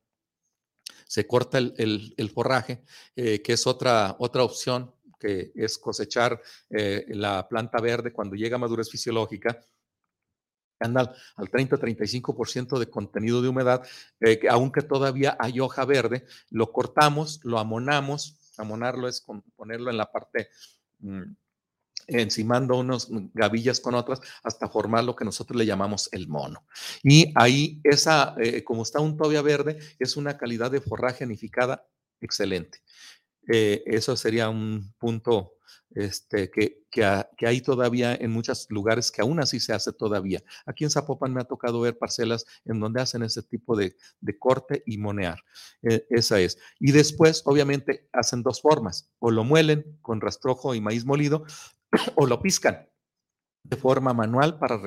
se corta el, el- forraje, eh, que es otra, otra opción, que es cosechar eh, la planta verde cuando llega a madurez fisiológica. anda al 30-35% de contenido de humedad, eh, aunque todavía hay hoja verde, lo cortamos, lo amonamos, amonarlo es ponerlo en la parte mm, encimando unos gavillas con otras hasta formar lo que nosotros le llamamos el mono. Y ahí esa, eh, como está un tobia verde, es una calidad de forraje anificada excelente. Eh, eso sería un punto este, que, que, hay todavía en muchos lugares que aún así se hace todavía. Aquí en Zapopan me ha tocado ver parcelas en donde hacen ese tipo de, corte y monear. Eh, esa es. Y después, obviamente, hacen dos formas. O lo muelen con rastrojo y maíz molido o lo piscan de forma manual para,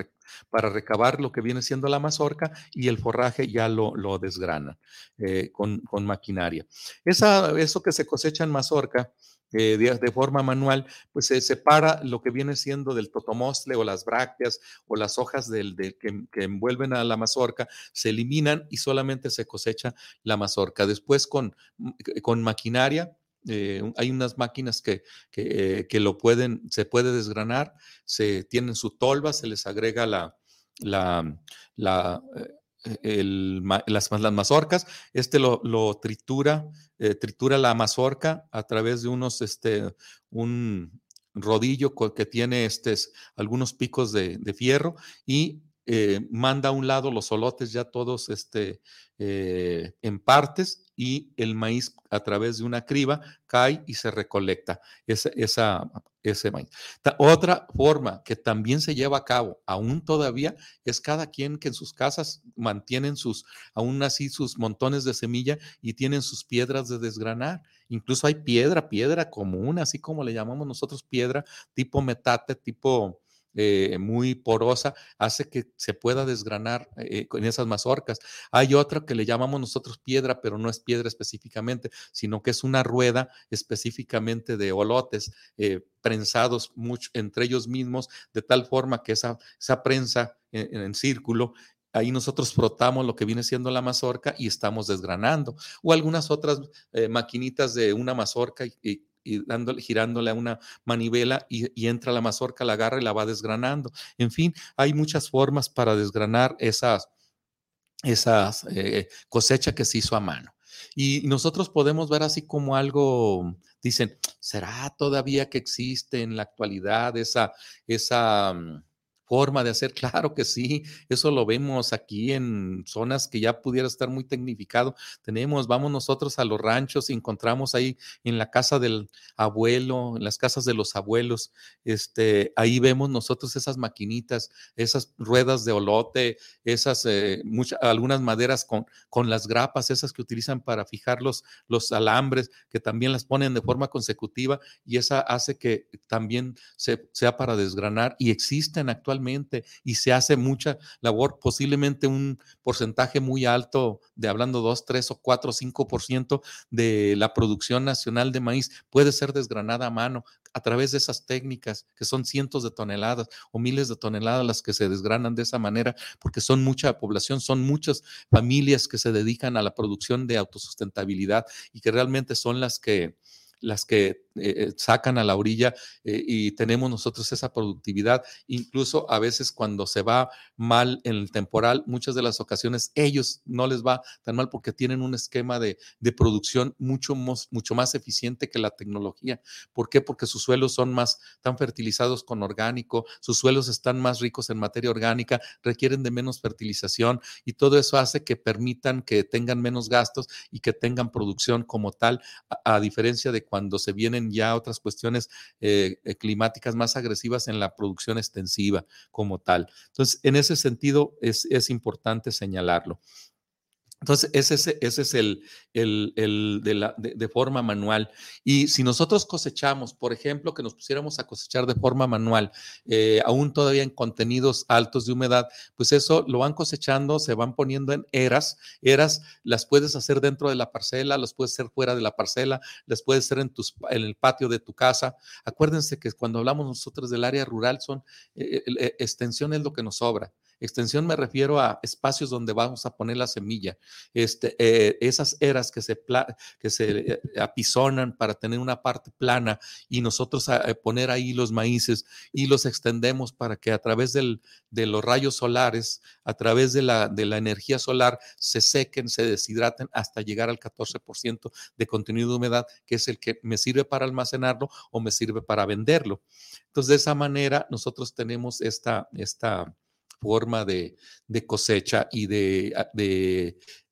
para recabar lo que viene siendo la mazorca y el forraje ya lo, lo desgrana eh, con, con, maquinaria. Esa, eso que se cosecha en mazorca eh, de, forma manual, pues se separa lo que viene siendo del totomostle o las brácteas o las hojas del, que, que, envuelven a la mazorca, se eliminan y solamente se cosecha la mazorca. Después con, con maquinaria eh, hay unas máquinas que, que, lo pueden, se puede desgranar, se tienen su tolva, se les agrega la, la, eh, las, las, mazorcas, este lo, lo tritura, eh, tritura la mazorca a través de unos, este, un rodillo que tiene este, algunos picos de, de fierro y manda a un lado los solotes ya todos este, en partes y el maíz a través de una criba cae y se recolecta esa, esa, ese maíz. Otra forma que también se lleva a cabo, aún todavía, es cada quien que en sus casas mantienen sus, aún así, sus montones de semilla y tienen sus piedras de desgranar. Incluso hay piedra, piedra común, así como le llamamos nosotros piedra, tipo metate, tipo eh, muy porosa, hace que se pueda desgranar eh, con esas mazorcas. Hay otra que le llamamos nosotros piedra, pero no es piedra específicamente, sino que es una rueda específicamente de olotes eh, prensados mucho, entre ellos mismos, de tal forma que esa, esa prensa en, círculo ahí nosotros frotamos lo que viene siendo la mazorca y estamos desgranando. O algunas otras maquinitas de una mazorca y dándole, girándole a una manivela y, entra la mazorca, la agarra y la va desgranando. En fin, hay muchas formas para desgranar esas, esas eh, cosecha que se hizo a mano. Y nosotros podemos ver así como algo, dicen, ¿será todavía que existe en la actualidad esa, esa, mm, forma de hacer. Claro que sí, eso lo vemos aquí en zonas que ya pudiera estar muy tecnificado. Tenemos, vamos nosotros a los ranchos y encontramos ahí en la casa del abuelo, en las casas de los abuelos, este, ahí vemos nosotros esas maquinitas, esas ruedas de olote, esas, eh, muchas, algunas maderas con, con las grapas, esas que utilizan para fijar los, los alambres, que también las ponen de forma consecutiva y esa hace que también se, sea para desgranar y existen actualmente y se hace mucha labor, posiblemente un porcentaje muy alto de hablando 2, 3 o 4 o 5% de la producción nacional de maíz puede ser desgranada a mano a través de esas técnicas que son cientos de toneladas o miles de toneladas las que se desgranan de esa manera porque son mucha población, son muchas familias que se dedican a la producción de autosustentabilidad y que realmente son las que las que eh, sacan a la orilla eh, y tenemos nosotros esa productividad. Incluso a veces cuando se va mal en el temporal, muchas de las ocasiones ellos no les va tan mal porque tienen un esquema de, producción mucho, mucho más eficiente que la tecnología. ¿Por qué? Porque sus suelos son más, tan fertilizados con orgánico, sus suelos están más ricos en materia orgánica, requieren de menos fertilización y todo eso hace que permitan que tengan menos gastos y que tengan producción como tal, a diferencia de cuando se vienen ya otras cuestiones eh, eh, climáticas más agresivas en la producción extensiva como tal. Entonces, en ese sentido es, es importante señalarlo. Entonces, ese, es el, de, forma manual. Y si nosotros cosechamos, por ejemplo, que nos pusiéramos a cosechar de forma manual, eh, aún todavía en contenidos altos de humedad, pues eso lo van cosechando, se van poniendo en eras. Eras las puedes hacer dentro de la parcela, las puedes hacer fuera de la parcela, las puedes hacer en, tus, el patio de tu casa. Acuérdense que cuando hablamos nosotros del área rural, son eh, eh, extensión es lo que nos sobra Extensión me refiero a espacios donde vamos a poner la semilla, este, eh, esas eras que se, que se apisonan para tener una parte plana y nosotros a, eh, poner ahí los maíces y los extendemos para que a través del, de los rayos solares, a través de la, de la energía solar, se sequen, se deshidraten hasta llegar al 14% de contenido de humedad, que es el que me sirve para almacenarlo o me sirve para venderlo. Entonces, de esa manera, nosotros tenemos esta, esta forma de, cosecha y de, ah,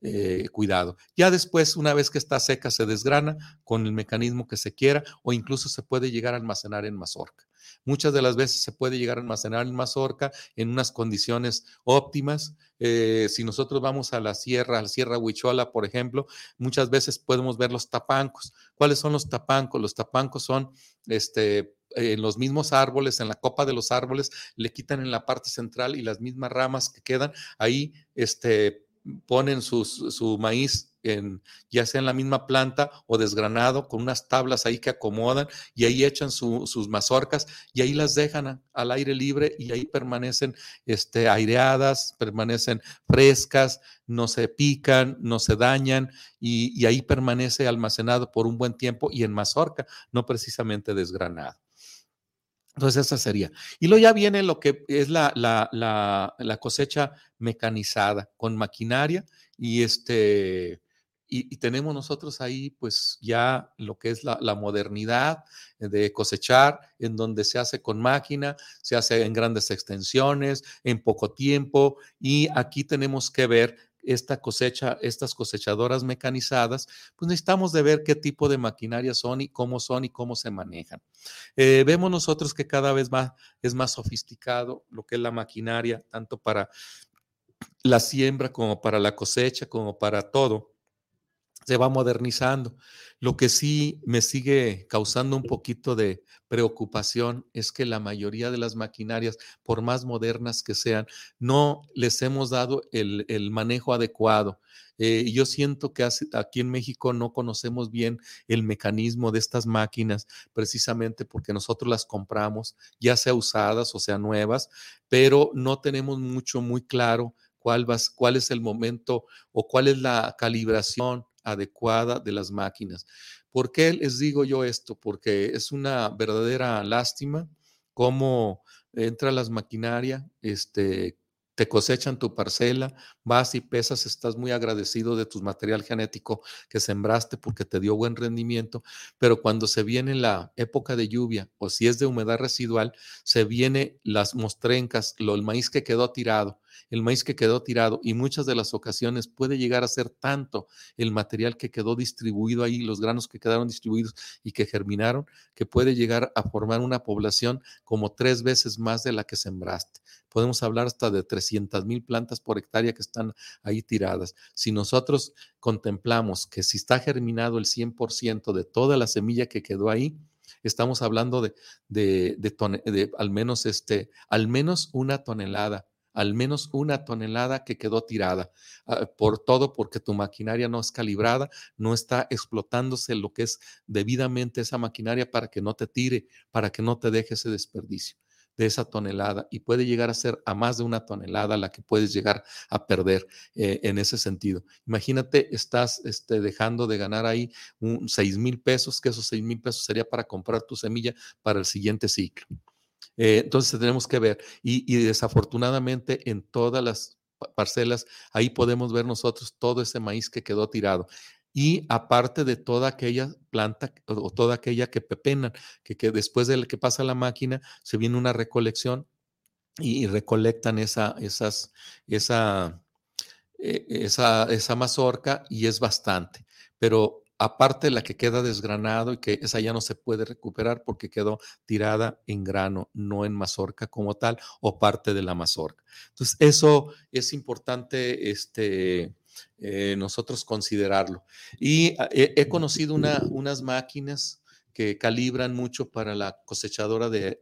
eh, cuidado. Ya después, una vez que está seca, se desgrana con el mecanismo que se quiera o incluso se puede llegar a almacenar en mazorca. Muchas de las veces se puede llegar a almacenar en mazorca en unas condiciones óptimas. Eh, si nosotros vamos a la sierra, a la sierra Huichola, por ejemplo, muchas veces podemos ver los tapancos. ¿Cuáles son los tapancos? Los tapancos son este, en los mismos árboles, en la copa de los árboles, le quitan en la parte central y las mismas ramas que quedan ahí, este, ponen su maíz en, ya sea en la misma planta o desgranado, con unas tablas ahí que acomodan y ahí echan sus mazorcas y ahí las dejan al aire libre y ahí permanecen este, aireadas, permanecen frescas, no se pican, no se dañan y, y ahí permanece almacenado por un buen tiempo y en mazorca, no precisamente desgranado. Entonces, esa sería. Y luego ya viene lo que es la, la, la, cosecha mecanizada con maquinaria y este. Y, tenemos nosotros ahí, pues ya lo que es la, la, modernidad de cosechar, en donde se hace con máquina, se hace en grandes extensiones, en poco tiempo, y aquí tenemos que ver esta cosecha, estas cosechadoras mecanizadas, pues necesitamos de ver qué tipo de maquinaria son y cómo son y cómo se manejan. Eh, vemos nosotros que cada vez más es más sofisticado lo que es la maquinaria, tanto para la siembra como para la cosecha, como para todo. Se va modernizando. Lo que sí me sigue causando un poquito de preocupación es que la mayoría de las maquinarias, por más modernas que sean, no les hemos dado el, manejo adecuado. Eh, yo siento que aquí en México no conocemos bien el mecanismo de estas máquinas, precisamente porque nosotros las compramos, ya sea usadas o sea nuevas, pero no tenemos mucho muy claro cuál, cuál es el momento o cuál es la calibración adecuada de las máquinas. ¿Por qué les digo yo esto? Porque es una verdadera lástima cómo entra las maquinarias, este, te cosechan tu parcela, vas y pesas, estás muy agradecido de tu material genético que sembraste porque te dio buen rendimiento, pero cuando se viene la época de lluvia o si es de humedad residual, se viene las mostrencas, lo, el maíz que quedó tirado, el maíz que quedó tirado y muchas de las ocasiones puede llegar a ser tanto el material que quedó distribuido ahí, los granos que quedaron distribuidos y que germinaron, que puede llegar a formar una población como tres veces más de la que sembraste podemos hablar hasta de 300 mil plantas por hectárea que están ahí tiradas. Si nosotros contemplamos que si está germinado el 100% de toda la semilla que quedó ahí, estamos hablando de, de, al, menos este, al menos una tonelada al menos una tonelada que quedó tirada. Ah, por todo, porque tu maquinaria no es calibrada, no está explotándose lo que es debidamente esa maquinaria para que no te tire, para que no te deje ese desperdicio de esa tonelada y puede llegar a ser a más de una tonelada la que puedes llegar a perder eh, en ese sentido. Imagínate, estás este, dejando de ganar ahí un 6 mil pesos, que esos 6 mil pesos sería para comprar tu semilla para el siguiente ciclo. Eh, entonces tenemos que ver y, desafortunadamente en todas las parcelas, ahí podemos ver nosotros todo ese maíz que quedó tirado y aparte de toda aquella planta o toda aquella que pepenan, que, después de que pasa la máquina se viene una recolección y, recolectan esa, esas, esa, e, esa, esa mazorca y es bastante. Pero aparte la que queda desgranado y que esa ya no se puede recuperar porque quedó tirada en grano, no en mazorca como tal o parte de la mazorca. Entonces, eso es importante este, eh, nosotros considerarlo. Y ah, he, conocido unas máquinas que calibran mucho para la cosechadora de,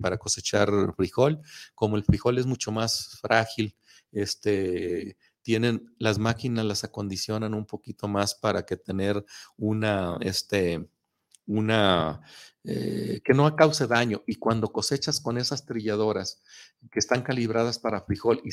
para cosechar frijol, como el frijol es mucho más frágil, este, tienen las máquinas las acondicionan un poquito más para que tener una, este, una eh, que no cause daño. Y cuando cosechas con esas trilladoras que están calibradas para frijol y,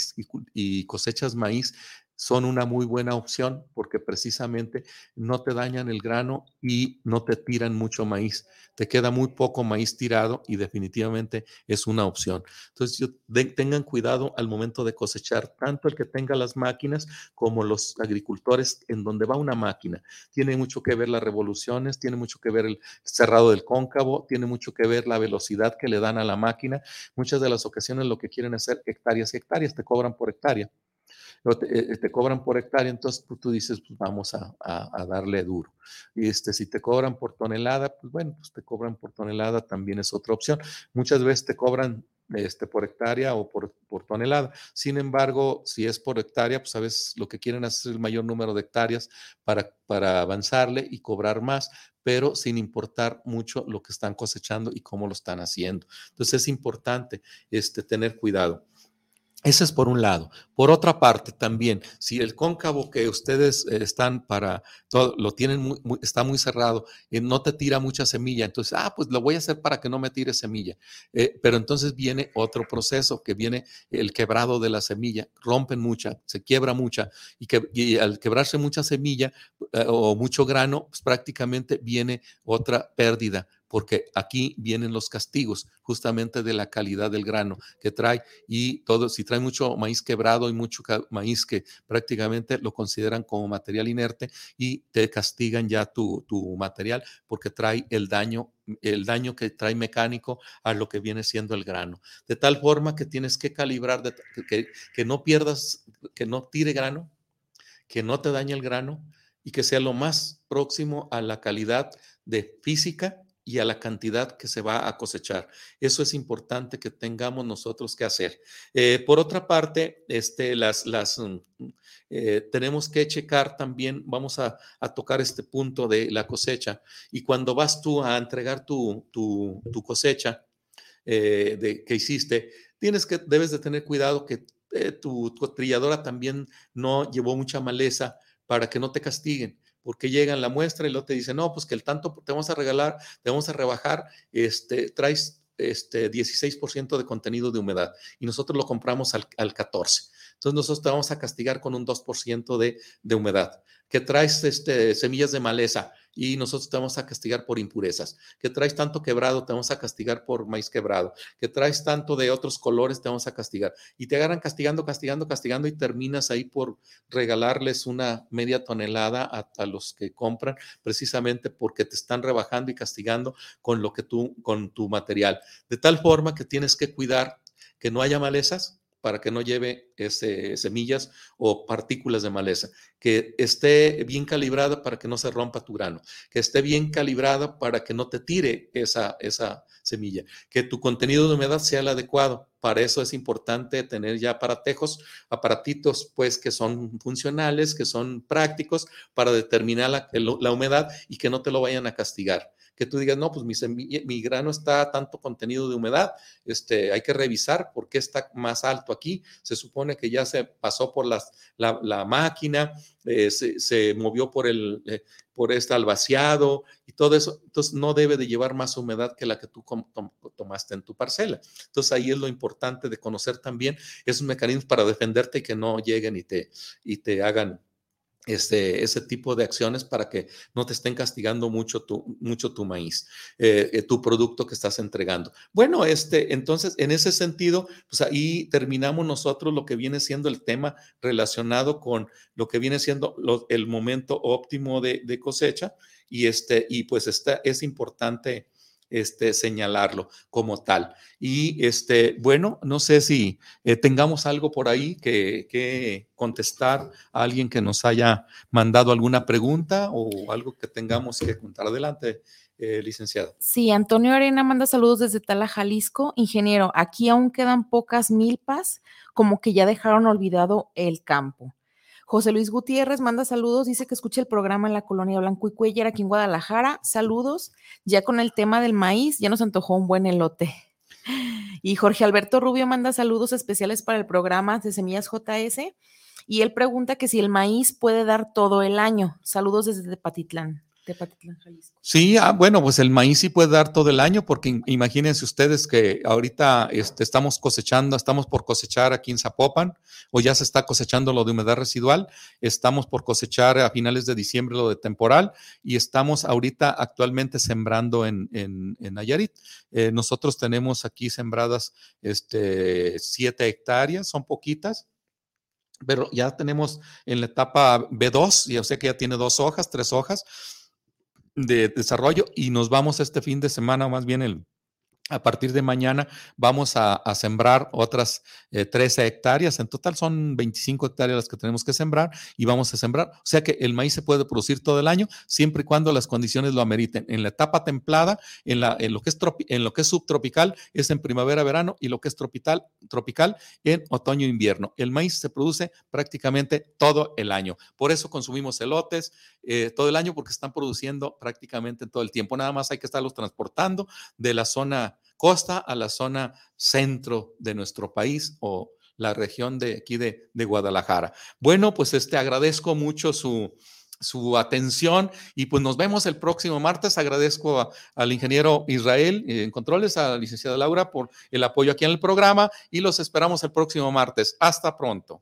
y cosechas maíz, son una muy buena opción porque precisamente no te dañan el grano y no te tiran mucho maíz. Te queda muy poco maíz tirado y definitivamente es una opción. Entonces, tengan cuidado al momento de cosechar, tanto el que tenga las máquinas como los agricultores en donde va una máquina. Tiene mucho que ver las revoluciones, tiene mucho que ver el cerrado del cóncavo, tiene mucho que ver la velocidad que le dan a la máquina. Muchas de las ocasiones lo que quieren hacer hectáreas y hectáreas, te cobran por hectárea. Eh, eh, te, cobran por hectárea, entonces pues, tú dices, pues vamos a, darle duro. Y este, si te cobran por tonelada, pues bueno, pues te cobran por tonelada, también es otra opción. Muchas veces te cobran este, por hectárea o por, por, tonelada. Sin embargo, si es por hectárea, pues a veces lo que quieren hacer es el mayor número de hectáreas para, para avanzarle y cobrar más, pero sin importar mucho lo que están cosechando y cómo lo están haciendo. Entonces es importante este, tener cuidado. Ese es por un lado. Por otra parte, también, si el cóncavo que ustedes eh, están para todo, lo tienen muy, está muy cerrado y no te tira mucha semilla, entonces, ah, pues lo voy a hacer para que no me tire semilla. Eh, pero entonces viene otro proceso que viene el quebrado de la semilla. Rompen mucha, se quiebra mucha y, que, y al quebrarse mucha semilla eh, o mucho grano, pues prácticamente viene otra pérdida porque aquí vienen los castigos justamente de la calidad del grano que trae y todo, si trae mucho maíz quebrado y mucho maíz que prácticamente lo consideran como material inerte y te castigan ya tu, material porque trae el daño el daño que trae mecánico a lo que viene siendo el grano. De tal forma que tienes que calibrar, que, que no pierdas, que no tire grano, que no te dañe el grano y que sea lo más próximo a la calidad de física y a la cantidad que se va a cosechar. Eso es importante que tengamos nosotros que hacer. Eh, por otra parte, este, las, las, mm, eh, tenemos que checar también, vamos a, tocar este punto de la cosecha. Y cuando vas tú a entregar tu, tu, cosecha eh, de, que hiciste, tienes que, debes de tener cuidado que tu, tu trilladora también no llevó mucha maleza para que no te castiguen porque llegan la muestra y luego te dicen, no, pues que el tanto te vamos a regalar, te vamos a rebajar, este, traes este 16% de contenido de humedad y nosotros lo compramos al, al 14%. Entonces nosotros te vamos a castigar con un 2% de, de humedad que traes este, semillas de maleza y nosotros te vamos a castigar por impurezas, que traes tanto quebrado, te vamos a castigar por maíz quebrado, que traes tanto de otros colores, te vamos a castigar. Y te agarran castigando, castigando, castigando y terminas ahí por regalarles una media tonelada a, a los que compran, precisamente porque te están rebajando y castigando con lo que tú, con tu material. De tal forma que tienes que cuidar que no haya malezas, para que no lleve ese, semillas o partículas de maleza, que esté bien calibrada para que no se rompa tu grano, que esté bien calibrada para que no te tire esa, esa semilla, que tu contenido de humedad sea el adecuado. Para eso es importante tener ya aparatejos, aparatitos pues que son funcionales, que son prácticos para determinar la, la humedad y que no te lo vayan a castigar que tú digas, no, pues mi, mi grano está tanto contenido de humedad, este, hay que revisar por qué está más alto aquí. Se supone que ya se pasó por las, la, máquina, eh, se, movió por, el, eh, por este albaciado y todo eso. Entonces no debe de llevar más humedad que la que tú tomaste en tu parcela. Entonces ahí es lo importante de conocer también esos mecanismos para defenderte y que no lleguen y te, y te hagan este, ese tipo de acciones para que no te estén castigando mucho tu, mucho tu maíz, eh, eh, tu producto que estás entregando. Bueno, este, entonces, en ese sentido, pues ahí terminamos nosotros lo que viene siendo el tema relacionado con lo que viene siendo el momento óptimo de, de, cosecha y, este, y pues está, es importante este, señalarlo como tal. Y este, bueno, no sé si eh, tengamos algo por ahí que, contestar a alguien que nos haya mandado alguna pregunta o algo que tengamos que contar. Adelante. Eh, licenciado. Sí, Antonio Arena manda saludos desde Tala, Jalisco. Ingeniero, aquí aún quedan pocas milpas, como que ya dejaron olvidado el campo. José Luis Gutiérrez manda saludos, dice que escucha el programa en la colonia Blanco y Cuellar aquí en Guadalajara. Saludos. Ya con el tema del maíz, ya nos antojó un buen elote. Y Jorge Alberto Rubio manda saludos especiales para el programa de Semillas JS. Y él pregunta que si el maíz puede dar todo el año. Saludos desde Patitlán. Sí, ah, bueno, pues el maíz sí puede dar todo el año, porque imagínense ustedes que ahorita este, estamos cosechando, estamos por cosechar aquí en Zapopan, o ya se está cosechando lo de humedad residual, estamos por cosechar a finales de diciembre lo de temporal, y estamos ahorita actualmente sembrando en, en, Nayarit. Eh, nosotros tenemos aquí sembradas este, siete hectáreas, son poquitas, pero ya tenemos en la etapa B2, ya sé que ya tiene dos hojas, tres hojas de desarrollo y nos vamos este fin de semana, más bien el a partir de mañana vamos a, sembrar otras 13 eh, hectáreas. En total son 25 hectáreas las que tenemos que sembrar y vamos a sembrar. O sea que el maíz se puede producir todo el año siempre y cuando las condiciones lo ameriten. En la etapa templada, en, lo, que es en lo que es subtropical, es en primavera-verano y lo que es tropical, tropical en otoño-invierno. El maíz se produce prácticamente todo el año. Por eso consumimos elotes eh, todo el año porque están produciendo prácticamente todo el tiempo. Nada más hay que estarlos transportando de la zona costa a la zona centro de nuestro país o la región de aquí de, Guadalajara. Bueno, pues este agradezco mucho su, su atención y pues nos vemos el próximo martes. Agradezco al ingeniero Israel en controles, a la licenciada Laura por el apoyo aquí en el programa y los esperamos el próximo martes. Hasta pronto.